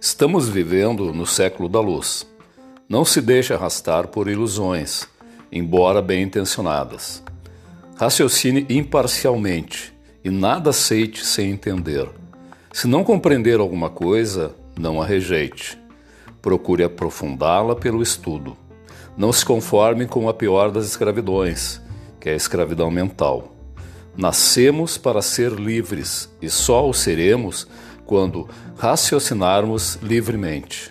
Estamos vivendo no século da luz. Não se deixe arrastar por ilusões, embora bem intencionadas. Raciocine imparcialmente e nada aceite sem entender. Se não compreender alguma coisa, não a rejeite. Procure aprofundá-la pelo estudo. Não se conforme com a pior das escravidões, que é a escravidão mental. Nascemos para ser livres e só o seremos quando raciocinarmos livremente.